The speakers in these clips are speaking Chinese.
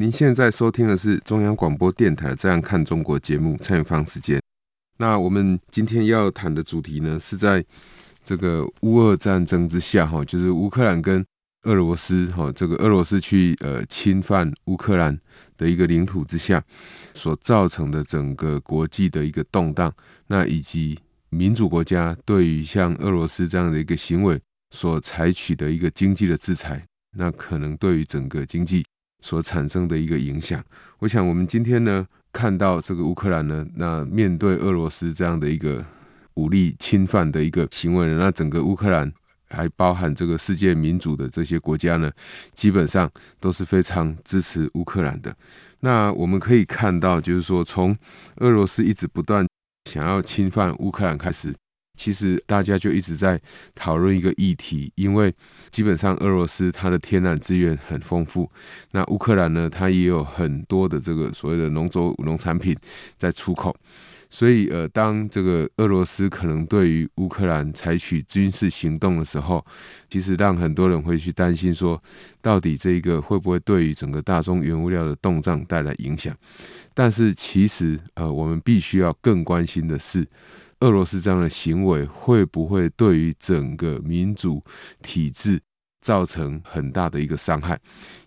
您现在收听的是中央广播电台《这样看中国》节目，蔡明芳时间。那我们今天要谈的主题呢，是在这个乌俄战争之下，哈，就是乌克兰跟俄罗斯，哈，这个俄罗斯去呃侵犯乌克兰的一个领土之下，所造成的整个国际的一个动荡，那以及民主国家对于像俄罗斯这样的一个行为所采取的一个经济的制裁。那可能对于整个经济所产生的一个影响，我想我们今天呢看到这个乌克兰呢，那面对俄罗斯这样的一个武力侵犯的一个行为呢，那整个乌克兰还包含这个世界民主的这些国家呢，基本上都是非常支持乌克兰的。那我们可以看到，就是说从俄罗斯一直不断想要侵犯乌克兰开始。其实大家就一直在讨论一个议题，因为基本上俄罗斯它的天然资源很丰富，那乌克兰呢，它也有很多的这个所谓的农作农产品在出口，所以呃，当这个俄罗斯可能对于乌克兰采取军事行动的时候，其实让很多人会去担心说，到底这个会不会对于整个大宗原物料的动荡带来影响？但是其实呃，我们必须要更关心的是。俄罗斯这样的行为会不会对于整个民主体制造成很大的一个伤害？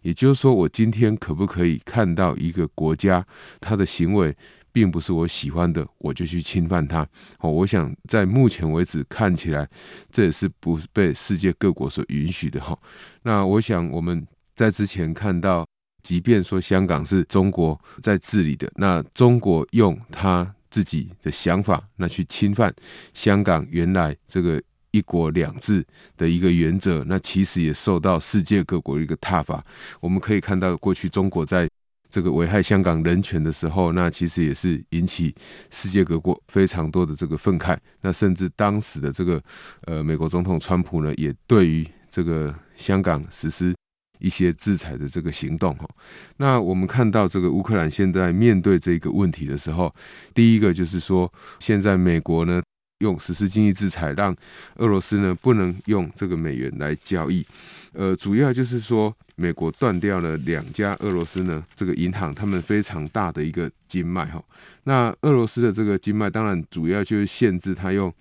也就是说，我今天可不可以看到一个国家，他的行为并不是我喜欢的，我就去侵犯他？哦，我想在目前为止看起来，这也是不被世界各国所允许的。哈，那我想我们在之前看到，即便说香港是中国在治理的，那中国用它。自己的想法，那去侵犯香港原来这个一国两制的一个原则，那其实也受到世界各国一个挞伐。我们可以看到，过去中国在这个危害香港人权的时候，那其实也是引起世界各国非常多的这个愤慨。那甚至当时的这个呃美国总统川普呢，也对于这个香港实施。一些制裁的这个行动哈，那我们看到这个乌克兰现在面对这个问题的时候，第一个就是说，现在美国呢用实施经济制裁，让俄罗斯呢不能用这个美元来交易，呃，主要就是说美国断掉了两家俄罗斯呢这个银行他们非常大的一个经脉哈，那俄罗斯的这个经脉当然主要就是限制他用。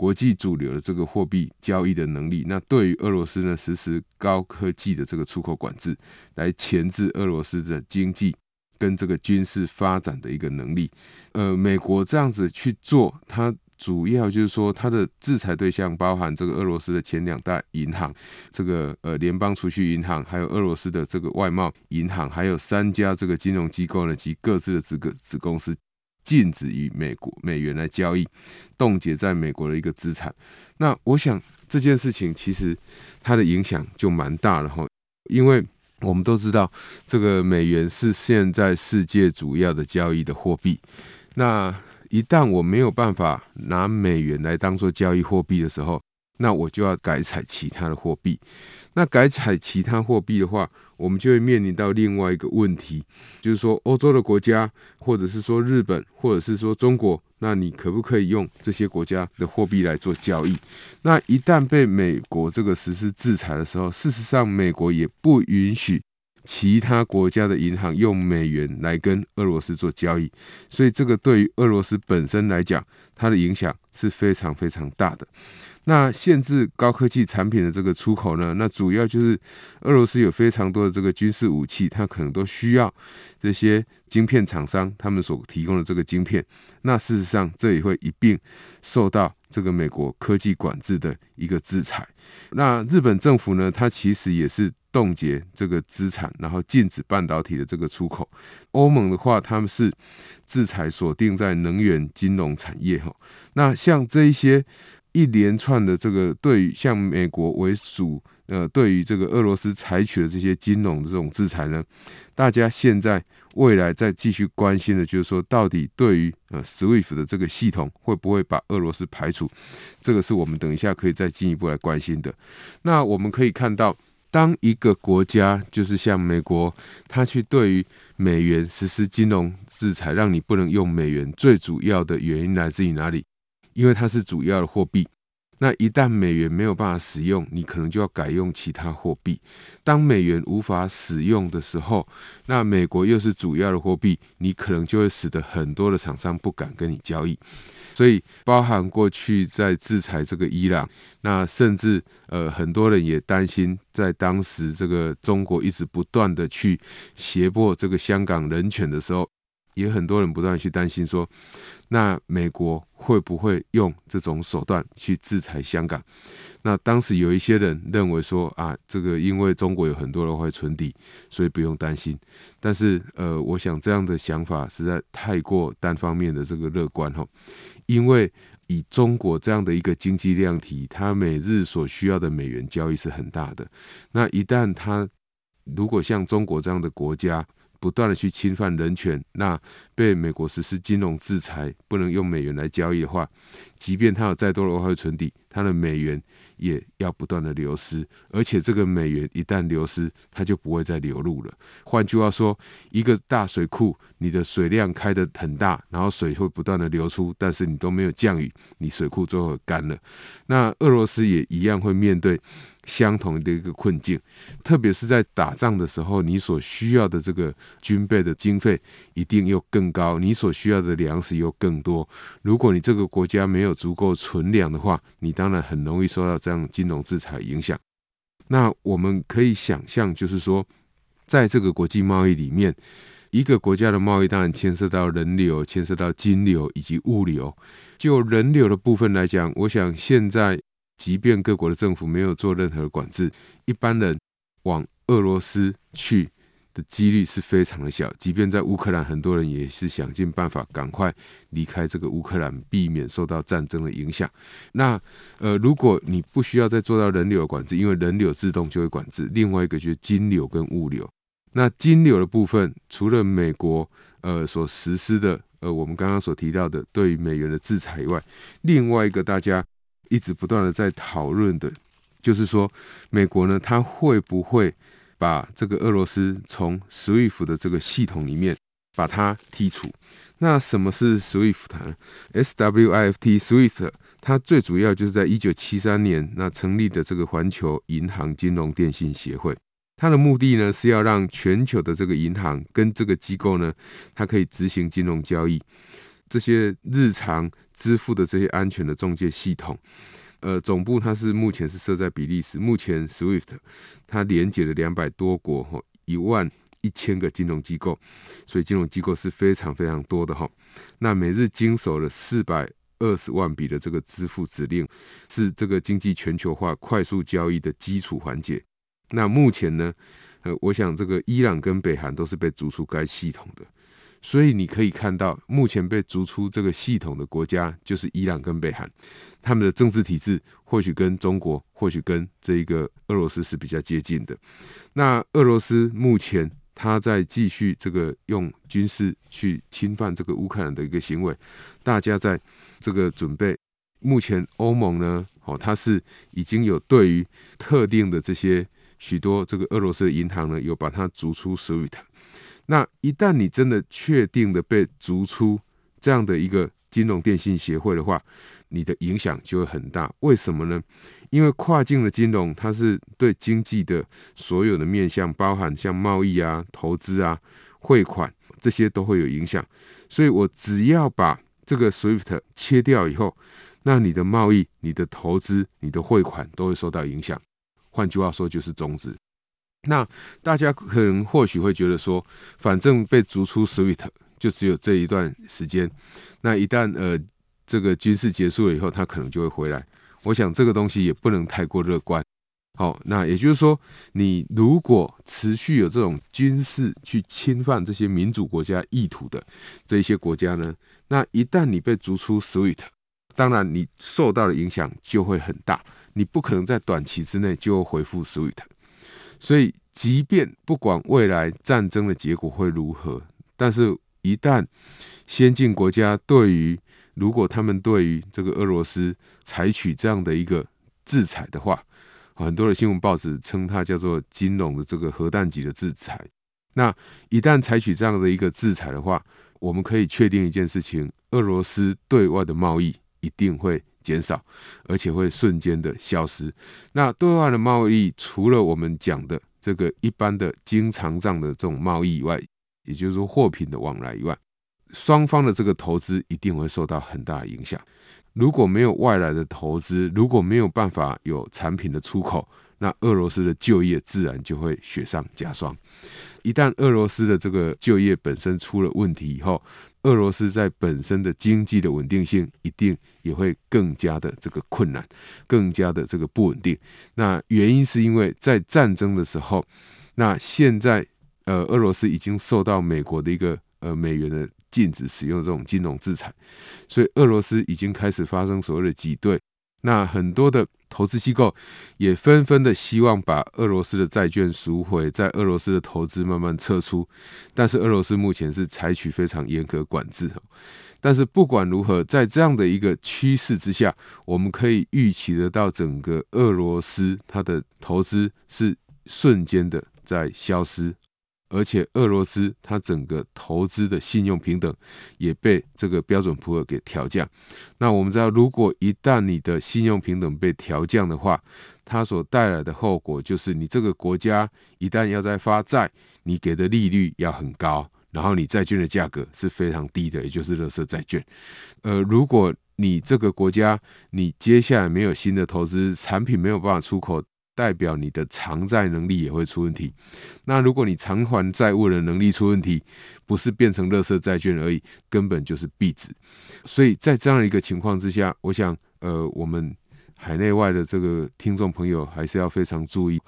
国际主流的这个货币交易的能力，那对于俄罗斯呢，实施高科技的这个出口管制，来钳制俄罗斯的经济跟这个军事发展的一个能力。呃，美国这样子去做，它主要就是说，它的制裁对象包含这个俄罗斯的前两大银行，这个呃联邦储蓄银行，还有俄罗斯的这个外贸银行，还有三家这个金融机构呢及各自的子个子公司。禁止与美国美元来交易，冻结在美国的一个资产。那我想这件事情其实它的影响就蛮大了哈，因为我们都知道这个美元是现在世界主要的交易的货币。那一旦我没有办法拿美元来当做交易货币的时候，那我就要改采其他的货币。那改采其他货币的话，我们就会面临到另外一个问题，就是说欧洲的国家，或者是说日本，或者是说中国，那你可不可以用这些国家的货币来做交易？那一旦被美国这个实施制裁的时候，事实上美国也不允许其他国家的银行用美元来跟俄罗斯做交易，所以这个对于俄罗斯本身来讲，它的影响是非常非常大的。那限制高科技产品的这个出口呢？那主要就是俄罗斯有非常多的这个军事武器，它可能都需要这些晶片厂商他们所提供的这个晶片。那事实上，这也会一并受到这个美国科技管制的一个制裁。那日本政府呢，它其实也是冻结这个资产，然后禁止半导体的这个出口。欧盟的话，他们是制裁锁定在能源、金融产业哈。那像这一些。一连串的这个对于像美国为主呃，对于这个俄罗斯采取的这些金融的这种制裁呢，大家现在未来再继续关心的，就是说，到底对于呃 SWIFT 的这个系统会不会把俄罗斯排除？这个是我们等一下可以再进一步来关心的。那我们可以看到，当一个国家就是像美国，它去对于美元实施金融制裁，让你不能用美元，最主要的原因来自于哪里？因为它是主要的货币。那一旦美元没有办法使用，你可能就要改用其他货币。当美元无法使用的时候，那美国又是主要的货币，你可能就会使得很多的厂商不敢跟你交易。所以，包含过去在制裁这个伊朗，那甚至呃很多人也担心，在当时这个中国一直不断的去胁迫这个香港人权的时候。也很多人不断去担心说，那美国会不会用这种手段去制裁香港？那当时有一些人认为说啊，这个因为中国有很多人会存底，所以不用担心。但是呃，我想这样的想法实在太过单方面的这个乐观哈，因为以中国这样的一个经济量体，它每日所需要的美元交易是很大的。那一旦它如果像中国这样的国家，不断的去侵犯人权，那被美国实施金融制裁，不能用美元来交易的话，即便它有再多的外汇存底，它的美元也要不断的流失，而且这个美元一旦流失，它就不会再流入了。换句话说，一个大水库，你的水量开得很大，然后水会不断的流出，但是你都没有降雨，你水库最后干了。那俄罗斯也一样会面对。相同的一个困境，特别是在打仗的时候，你所需要的这个军备的经费一定又更高，你所需要的粮食又更多。如果你这个国家没有足够存粮的话，你当然很容易受到这样金融制裁影响。那我们可以想象，就是说，在这个国际贸易里面，一个国家的贸易当然牵涉到人流、牵涉到金流以及物流。就人流的部分来讲，我想现在。即便各国的政府没有做任何管制，一般人往俄罗斯去的几率是非常的小。即便在乌克兰，很多人也是想尽办法赶快离开这个乌克兰，避免受到战争的影响。那呃，如果你不需要再做到人流管制，因为人流自动就会管制。另外一个就是金流跟物流。那金流的部分，除了美国呃所实施的呃我们刚刚所提到的对于美元的制裁以外，另外一个大家。一直不断的在讨论的，就是说，美国呢，它会不会把这个俄罗斯从 SWIFT 的这个系统里面把它剔除？那什么是 SWIFT 呢？SWIFT SWIFT 它最主要就是在一九七三年那成立的这个环球银行金融电信协会，它的目的呢是要让全球的这个银行跟这个机构呢，它可以执行金融交易。这些日常支付的这些安全的中介系统，呃，总部它是目前是设在比利时。目前 SWIFT 它连接了两百多国哈，一万一千个金融机构，所以金融机构是非常非常多的哈。那每日经手了四百二十万笔的这个支付指令，是这个经济全球化快速交易的基础环节。那目前呢，呃，我想这个伊朗跟北韩都是被逐出该系统的。所以你可以看到，目前被逐出这个系统的国家就是伊朗跟北韩，他们的政治体制或许跟中国，或许跟这一个俄罗斯是比较接近的。那俄罗斯目前他在继续这个用军事去侵犯这个乌克兰的一个行为，大家在这个准备。目前欧盟呢，哦，它是已经有对于特定的这些许多这个俄罗斯的银行呢，有把它逐出 SWIFT。那一旦你真的确定的被逐出这样的一个金融电信协会的话，你的影响就会很大。为什么呢？因为跨境的金融，它是对经济的所有的面向，包含像贸易啊、投资啊、汇款这些都会有影响。所以我只要把这个 SWIFT 切掉以后，那你的贸易、你的投资、你的汇款都会受到影响。换句话说，就是终止。那大家可能或许会觉得说，反正被逐出 SWIFT 就只有这一段时间。那一旦呃这个军事结束了以后，他可能就会回来。我想这个东西也不能太过乐观。好，那也就是说，你如果持续有这种军事去侵犯这些民主国家意图的这一些国家呢，那一旦你被逐出 SWIFT，当然你受到的影响就会很大。你不可能在短期之内就恢复 SWIFT。所以，即便不管未来战争的结果会如何，但是一旦先进国家对于如果他们对于这个俄罗斯采取这样的一个制裁的话，很多的新闻报纸称它叫做金融的这个核弹级的制裁。那一旦采取这样的一个制裁的话，我们可以确定一件事情：俄罗斯对外的贸易一定会减少，而且会瞬间的消失。那对外的贸易，除了我们讲的这个一般的经常账的这种贸易以外，也就是说货品的往来以外，双方的这个投资一定会受到很大的影响。如果没有外来的投资，如果没有办法有产品的出口，那俄罗斯的就业自然就会雪上加霜。一旦俄罗斯的这个就业本身出了问题以后，俄罗斯在本身的经济的稳定性一定也会更加的这个困难，更加的这个不稳定。那原因是因为在战争的时候，那现在呃俄罗斯已经受到美国的一个呃美元的。禁止使用这种金融制裁，所以俄罗斯已经开始发生所谓的挤兑。那很多的投资机构也纷纷的希望把俄罗斯的债券赎回，在俄罗斯的投资慢慢撤出。但是俄罗斯目前是采取非常严格管制。但是不管如何，在这样的一个趋势之下，我们可以预期得到整个俄罗斯它的投资是瞬间的在消失。而且俄罗斯它整个投资的信用评等也被这个标准普尔给调降。那我们知道，如果一旦你的信用评等被调降的话，它所带来的后果就是，你这个国家一旦要再发债，你给的利率要很高，然后你债券的价格是非常低的，也就是垃圾债券。呃，如果你这个国家你接下来没有新的投资产品，没有办法出口。代表你的偿债能力也会出问题。那如果你偿还债务的能力出问题，不是变成垃圾债券而已，根本就是壁纸。所以在这样一个情况之下，我想，呃，我们海内外的这个听众朋友还是要非常注意，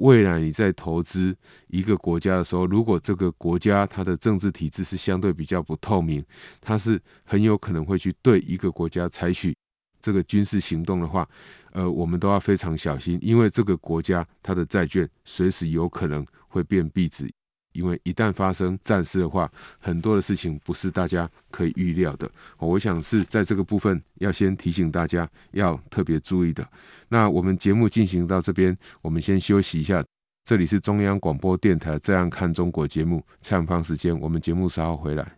未来你在投资一个国家的时候，如果这个国家它的政治体制是相对比较不透明，它是很有可能会去对一个国家采取。这个军事行动的话，呃，我们都要非常小心，因为这个国家它的债券随时有可能会变币值，因为一旦发生战事的话，很多的事情不是大家可以预料的。我想是在这个部分要先提醒大家要特别注意的。那我们节目进行到这边，我们先休息一下。这里是中央广播电台《这样看中国》节目，蔡永芳时间，我们节目稍后回来。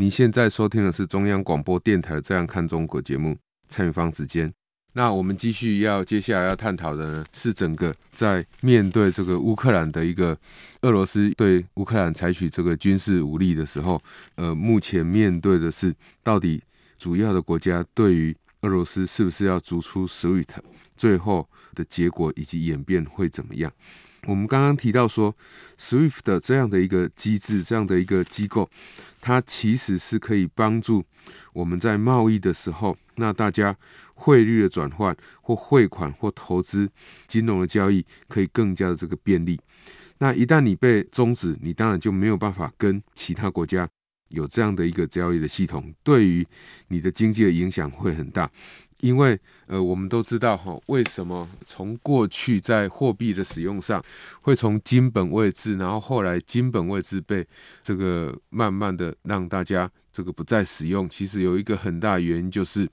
你现在收听的是中央广播电台《这样看中国》节目，蔡明芳时间。那我们继续要接下来要探讨的呢，是整个在面对这个乌克兰的一个俄罗斯对乌克兰采取这个军事武力的时候，呃，目前面对的是到底主要的国家对于俄罗斯是不是要逐出 SWIFT，最后的结果以及演变会怎么样？我们刚刚提到说，SWIFT 的这样的一个机制，这样的一个机构，它其实是可以帮助我们在贸易的时候，那大家汇率的转换或汇款或投资金融的交易可以更加的这个便利。那一旦你被终止，你当然就没有办法跟其他国家有这样的一个交易的系统，对于你的经济的影响会很大。因为呃，我们都知道哈，为什么从过去在货币的使用上会从金本位制，然后后来金本位制被这个慢慢的让大家这个不再使用，其实有一个很大原因就是。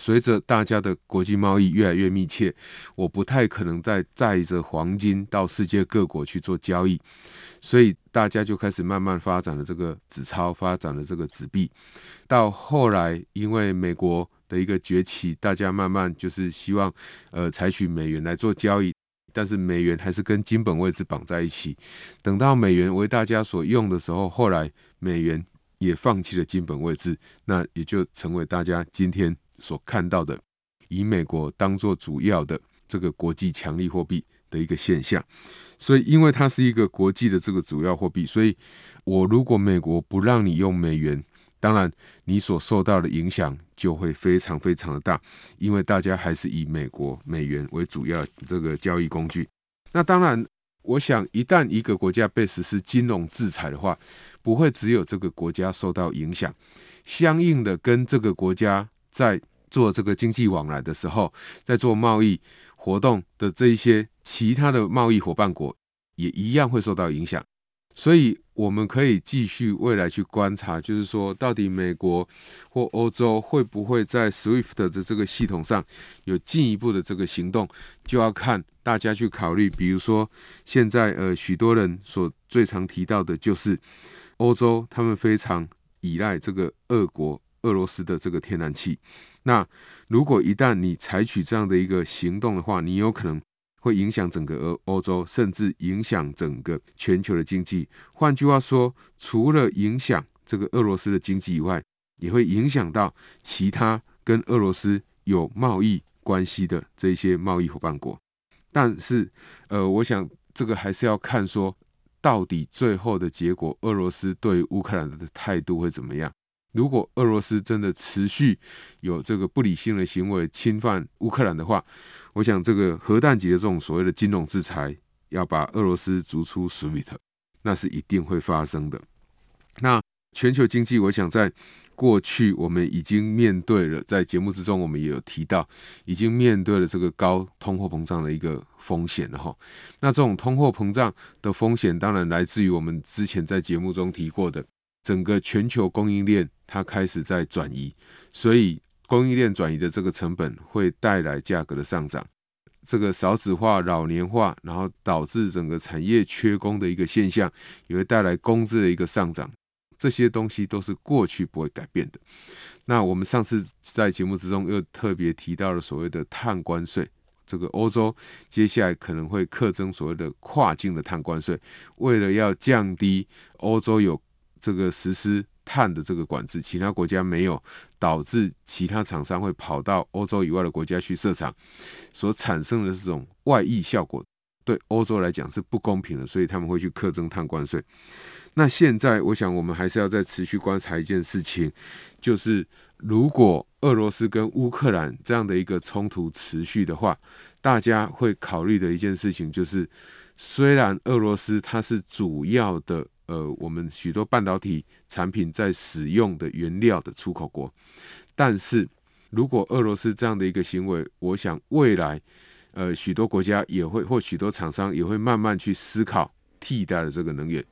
随着大家的国际贸易越来越密切，我不太可能再带着黄金到世界各国去做交易，所以大家就开始慢慢发展了这个纸钞，发展了这个纸币。到后来，因为美国的一个崛起，大家慢慢就是希望呃采取美元来做交易，但是美元还是跟金本位制绑在一起。等到美元为大家所用的时候，后来美元也放弃了金本位制，那也就成为大家今天。所看到的，以美国当做主要的这个国际强力货币的一个现象，所以因为它是一个国际的这个主要货币，所以我如果美国不让你用美元，当然你所受到的影响就会非常非常的大，因为大家还是以美国美元为主要这个交易工具。那当然，我想一旦一个国家被实施金融制裁的话，不会只有这个国家受到影响，相应的跟这个国家。在做这个经济往来的时候，在做贸易活动的这一些其他的贸易伙伴国，也一样会受到影响。所以，我们可以继续未来去观察，就是说，到底美国或欧洲会不会在 SWIFT 的这个系统上有进一步的这个行动，就要看大家去考虑。比如说，现在呃，许多人所最常提到的就是欧洲，他们非常依赖这个俄国。俄罗斯的这个天然气，那如果一旦你采取这样的一个行动的话，你有可能会影响整个欧欧洲，甚至影响整个全球的经济。换句话说，除了影响这个俄罗斯的经济以外，也会影响到其他跟俄罗斯有贸易关系的这些贸易伙伴国。但是，呃，我想这个还是要看说，到底最后的结果，俄罗斯对乌克兰的态度会怎么样。如果俄罗斯真的持续有这个不理性的行为侵犯乌克兰的话，我想这个核弹级的这种所谓的金融制裁，要把俄罗斯逐出 SWIFT，那是一定会发生的。那全球经济，我想在过去我们已经面对了，在节目之中我们也有提到，已经面对了这个高通货膨胀的一个风险了哈。那这种通货膨胀的风险，当然来自于我们之前在节目中提过的。整个全球供应链它开始在转移，所以供应链转移的这个成本会带来价格的上涨。这个少子化、老年化，然后导致整个产业缺工的一个现象，也会带来工资的一个上涨。这些东西都是过去不会改变的。那我们上次在节目之中又特别提到了所谓的碳关税，这个欧洲接下来可能会课征所谓的跨境的碳关税，为了要降低欧洲有这个实施碳的这个管制，其他国家没有，导致其他厂商会跑到欧洲以外的国家去设厂，所产生的这种外溢效果，对欧洲来讲是不公平的，所以他们会去克征碳关税。那现在，我想我们还是要再持续观察一件事情，就是如果俄罗斯跟乌克兰这样的一个冲突持续的话，大家会考虑的一件事情就是，虽然俄罗斯它是主要的。呃，我们许多半导体产品在使用的原料的出口国，但是如果俄罗斯这样的一个行为，我想未来呃许多国家也会或许多厂商也会慢慢去思考替代的这个能源。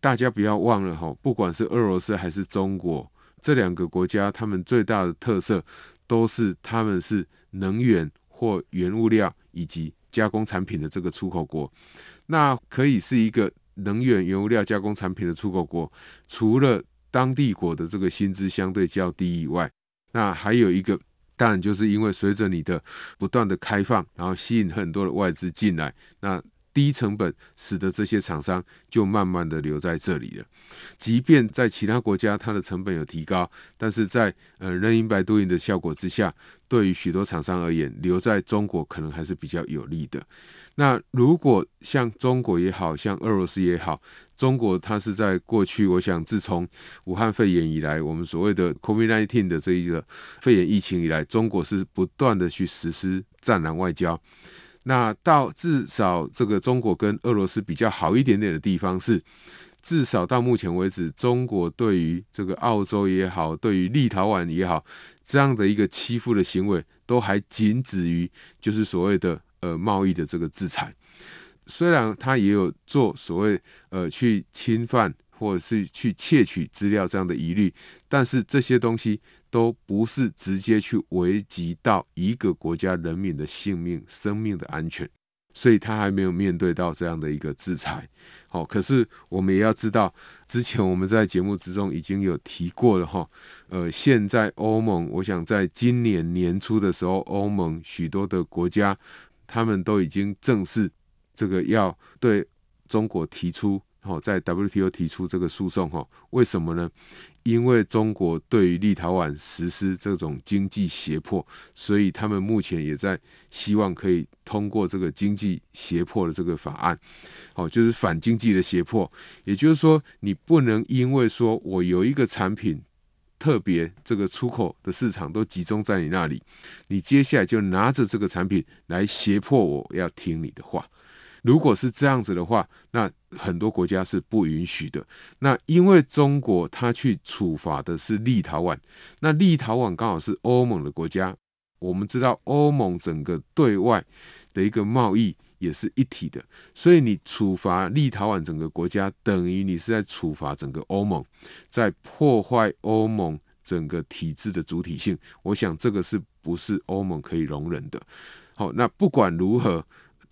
大家不要忘了哈，不管是俄罗斯还是中国这两个国家，他们最大的特色都是他们是能源或原物料以及加工产品的这个出口国，那可以是一个。能源、原物料、加工产品的出口国，除了当地国的这个薪资相对较低以外，那还有一个，当然就是因为随着你的不断的开放，然后吸引很多的外资进来，那低成本，使得这些厂商就慢慢的留在这里了。即便在其他国家，它的成本有提高，但是在呃人赢百度赢的效果之下，对于许多厂商而言，留在中国可能还是比较有利的。那如果像中国也好，像俄罗斯也好，中国它是在过去，我想自从武汉肺炎以来，我们所谓的 COVID-19 的这一个肺炎疫情以来，中国是不断的去实施战狼外交。那到至少这个中国跟俄罗斯比较好一点点的地方是，至少到目前为止，中国对于这个澳洲也好，对于立陶宛也好，这样的一个欺负的行为，都还仅止于就是所谓的。呃，贸易的这个制裁，虽然他也有做所谓呃去侵犯或者是去窃取资料这样的疑虑，但是这些东西都不是直接去危及到一个国家人民的性命、生命的安全，所以他还没有面对到这样的一个制裁。好，可是我们也要知道，之前我们在节目之中已经有提过了哈。呃，现在欧盟，我想在今年年初的时候，欧盟许多的国家。他们都已经正式这个要对中国提出，哦，在 WTO 提出这个诉讼，哈，为什么呢？因为中国对于立陶宛实施这种经济胁迫，所以他们目前也在希望可以通过这个经济胁迫的这个法案，哦，就是反经济的胁迫。也就是说，你不能因为说我有一个产品。特别这个出口的市场都集中在你那里，你接下来就拿着这个产品来胁迫我要听你的话。如果是这样子的话，那很多国家是不允许的。那因为中国它去处罚的是立陶宛，那立陶宛刚好是欧盟的国家。我们知道欧盟整个对外的一个贸易。也是一体的，所以你处罚立陶宛整个国家，等于你是在处罚整个欧盟，在破坏欧盟整个体制的主体性。我想这个是不是欧盟可以容忍的？好，那不管如何，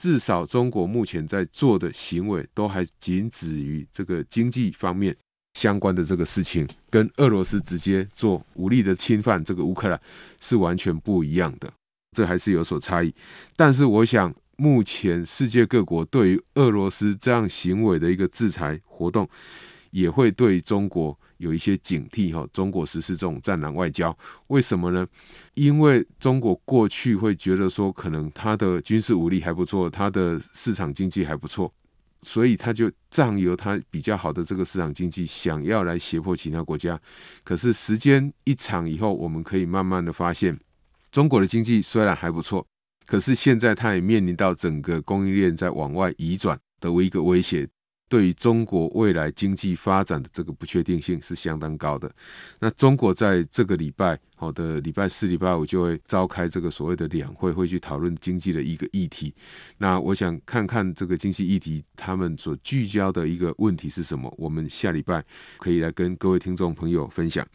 至少中国目前在做的行为，都还仅止于这个经济方面相关的这个事情，跟俄罗斯直接做武力的侵犯这个乌克兰是完全不一样的，这还是有所差异。但是我想。目前世界各国对于俄罗斯这样行为的一个制裁活动，也会对中国有一些警惕哈。中国实施这种战狼外交，为什么呢？因为中国过去会觉得说，可能它的军事武力还不错，它的市场经济还不错，所以他就仗由他比较好的这个市场经济，想要来胁迫其他国家。可是时间一长以后，我们可以慢慢的发现，中国的经济虽然还不错。可是现在，它也面临到整个供应链在往外移转的一个威胁，对于中国未来经济发展的这个不确定性是相当高的。那中国在这个礼拜。好的，礼拜四、礼拜五就会召开这个所谓的两会，会去讨论经济的一个议题。那我想看看这个经济议题，他们所聚焦的一个问题是什么？我们下礼拜可以来跟各位听众朋友分享。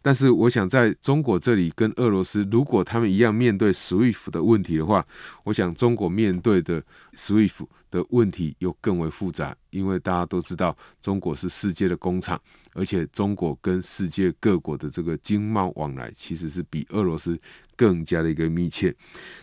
但是，我想在中国这里跟俄罗斯，如果他们一样面对 SWIFT 的问题的话，我想中国面对的 SWIFT 的问题又更为复杂，因为大家都知道，中国是世界的工厂，而且中国跟世界各国的这个经贸往来，其实是比俄罗斯更加的一个密切。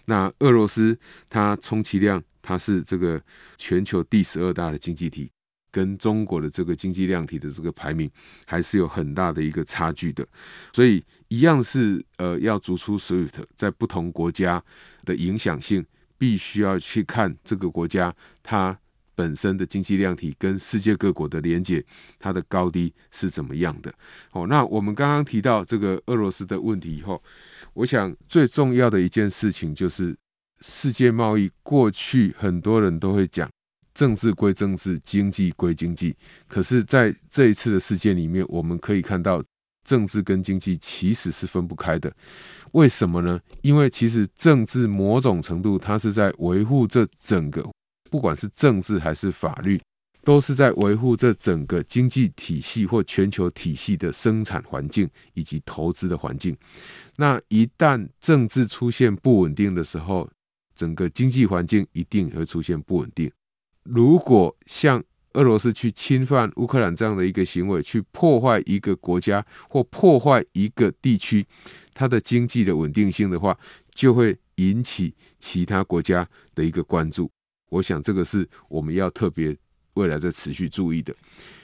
那俄罗斯它充其量它是这个全球第十二大的经济体，跟中国的这个经济量体的这个排名还是有很大的一个差距的。所以一样是呃要逐出 SWIFT，在不同国家的影响性。必须要去看这个国家它本身的经济量体跟世界各国的连接，它的高低是怎么样的。好，那我们刚刚提到这个俄罗斯的问题以后，我想最重要的一件事情就是世界贸易。过去很多人都会讲政治归政治，经济归经济，可是在这一次的事件里面，我们可以看到。政治跟经济其实是分不开的，为什么呢？因为其实政治某种程度，它是在维护这整个，不管是政治还是法律，都是在维护这整个经济体系或全球体系的生产环境以及投资的环境。那一旦政治出现不稳定的时候，整个经济环境一定会出现不稳定。如果像俄罗斯去侵犯乌克兰这样的一个行为，去破坏一个国家或破坏一个地区，它的经济的稳定性的话，就会引起其他国家的一个关注。我想这个是我们要特别未来在持续注意的。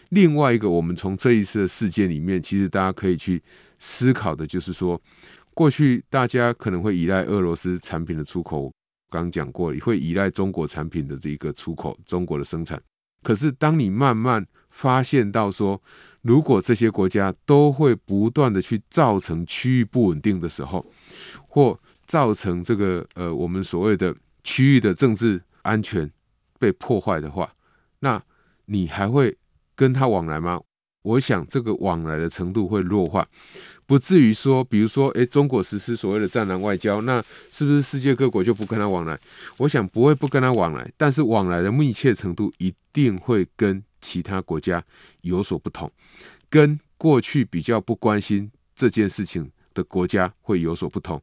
另外一个，我们从这一次的事件里面，其实大家可以去思考的，就是说，过去大家可能会依赖俄罗斯产品的出口，刚刚讲过，会依赖中国产品的这一个出口，中国的生产。可是，当你慢慢发现到说，如果这些国家都会不断的去造成区域不稳定的时候，或造成这个呃我们所谓的区域的政治安全被破坏的话，那你还会跟他往来吗？我想这个往来的程度会弱化。不至于说，比如说，诶，中国实施所谓的战狼外交，那是不是世界各国就不跟他往来？我想不会不跟他往来，但是往来的密切程度一定会跟其他国家有所不同，跟过去比较不关心这件事情的国家会有所不同。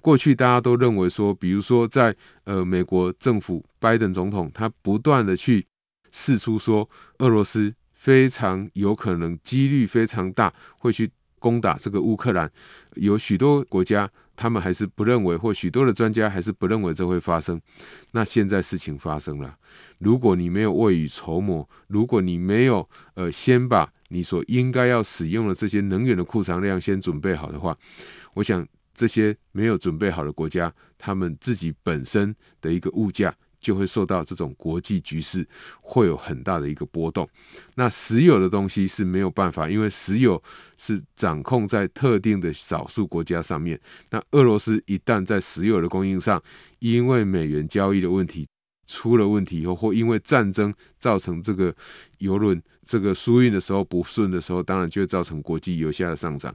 过去大家都认为说，比如说在呃美国政府拜登总统，他不断的去试出说，俄罗斯非常有可能几率非常大会去。攻打这个乌克兰，有许多国家，他们还是不认为，或许多的专家还是不认为这会发生。那现在事情发生了，如果你没有未雨绸缪，如果你没有呃先把你所应该要使用的这些能源的库存量先准备好的话，我想这些没有准备好的国家，他们自己本身的一个物价。就会受到这种国际局势会有很大的一个波动。那石油的东西是没有办法，因为石油是掌控在特定的少数国家上面。那俄罗斯一旦在石油的供应上，因为美元交易的问题出了问题以后，或因为战争造成这个油轮这个输运的时候不顺的时候，当然就会造成国际油价的上涨。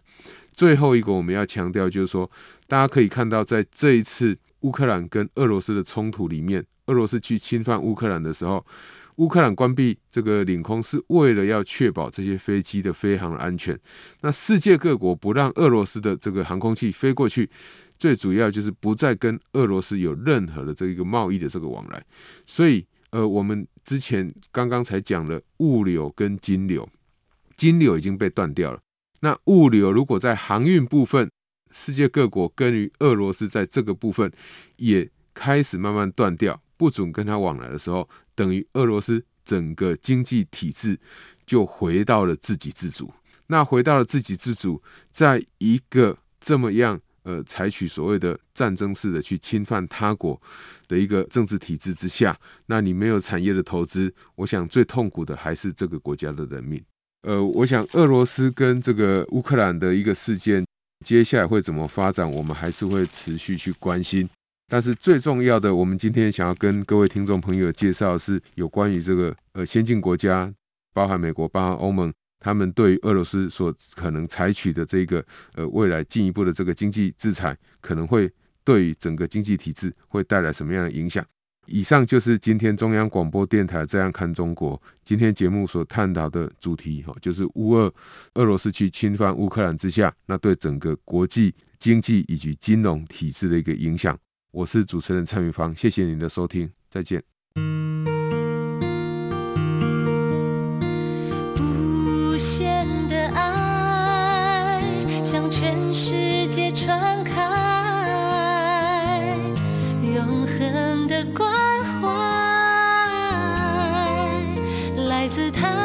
最后一个我们要强调就是说，大家可以看到，在这一次乌克兰跟俄罗斯的冲突里面。俄罗斯去侵犯乌克兰的时候，乌克兰关闭这个领空是为了要确保这些飞机的飞航的安全。那世界各国不让俄罗斯的这个航空器飞过去，最主要就是不再跟俄罗斯有任何的这个贸易的这个往来。所以，呃，我们之前刚刚才讲了物流跟金流，金流已经被断掉了。那物流如果在航运部分，世界各国跟于俄罗斯在这个部分也开始慢慢断掉。不准跟他往来的时候，等于俄罗斯整个经济体制就回到了自给自足。那回到了自给自足，在一个这么样呃采取所谓的战争式的去侵犯他国的一个政治体制之下，那你没有产业的投资，我想最痛苦的还是这个国家的人民。呃，我想俄罗斯跟这个乌克兰的一个事件，接下来会怎么发展，我们还是会持续去关心。但是最重要的，我们今天想要跟各位听众朋友介绍的是有关于这个呃先进国家，包含美国、包含欧盟，他们对于俄罗斯所可能采取的这个呃未来进一步的这个经济制裁，可能会对于整个经济体制会带来什么样的影响？以上就是今天中央广播电台这样看中国今天节目所探讨的主题哈，就是乌俄俄罗斯去侵犯乌克兰之下，那对整个国际经济以及金融体制的一个影响。我是主持人蔡明芳，谢谢您的收听，再见。无限的爱向全世界传开，永恒的关怀来自他。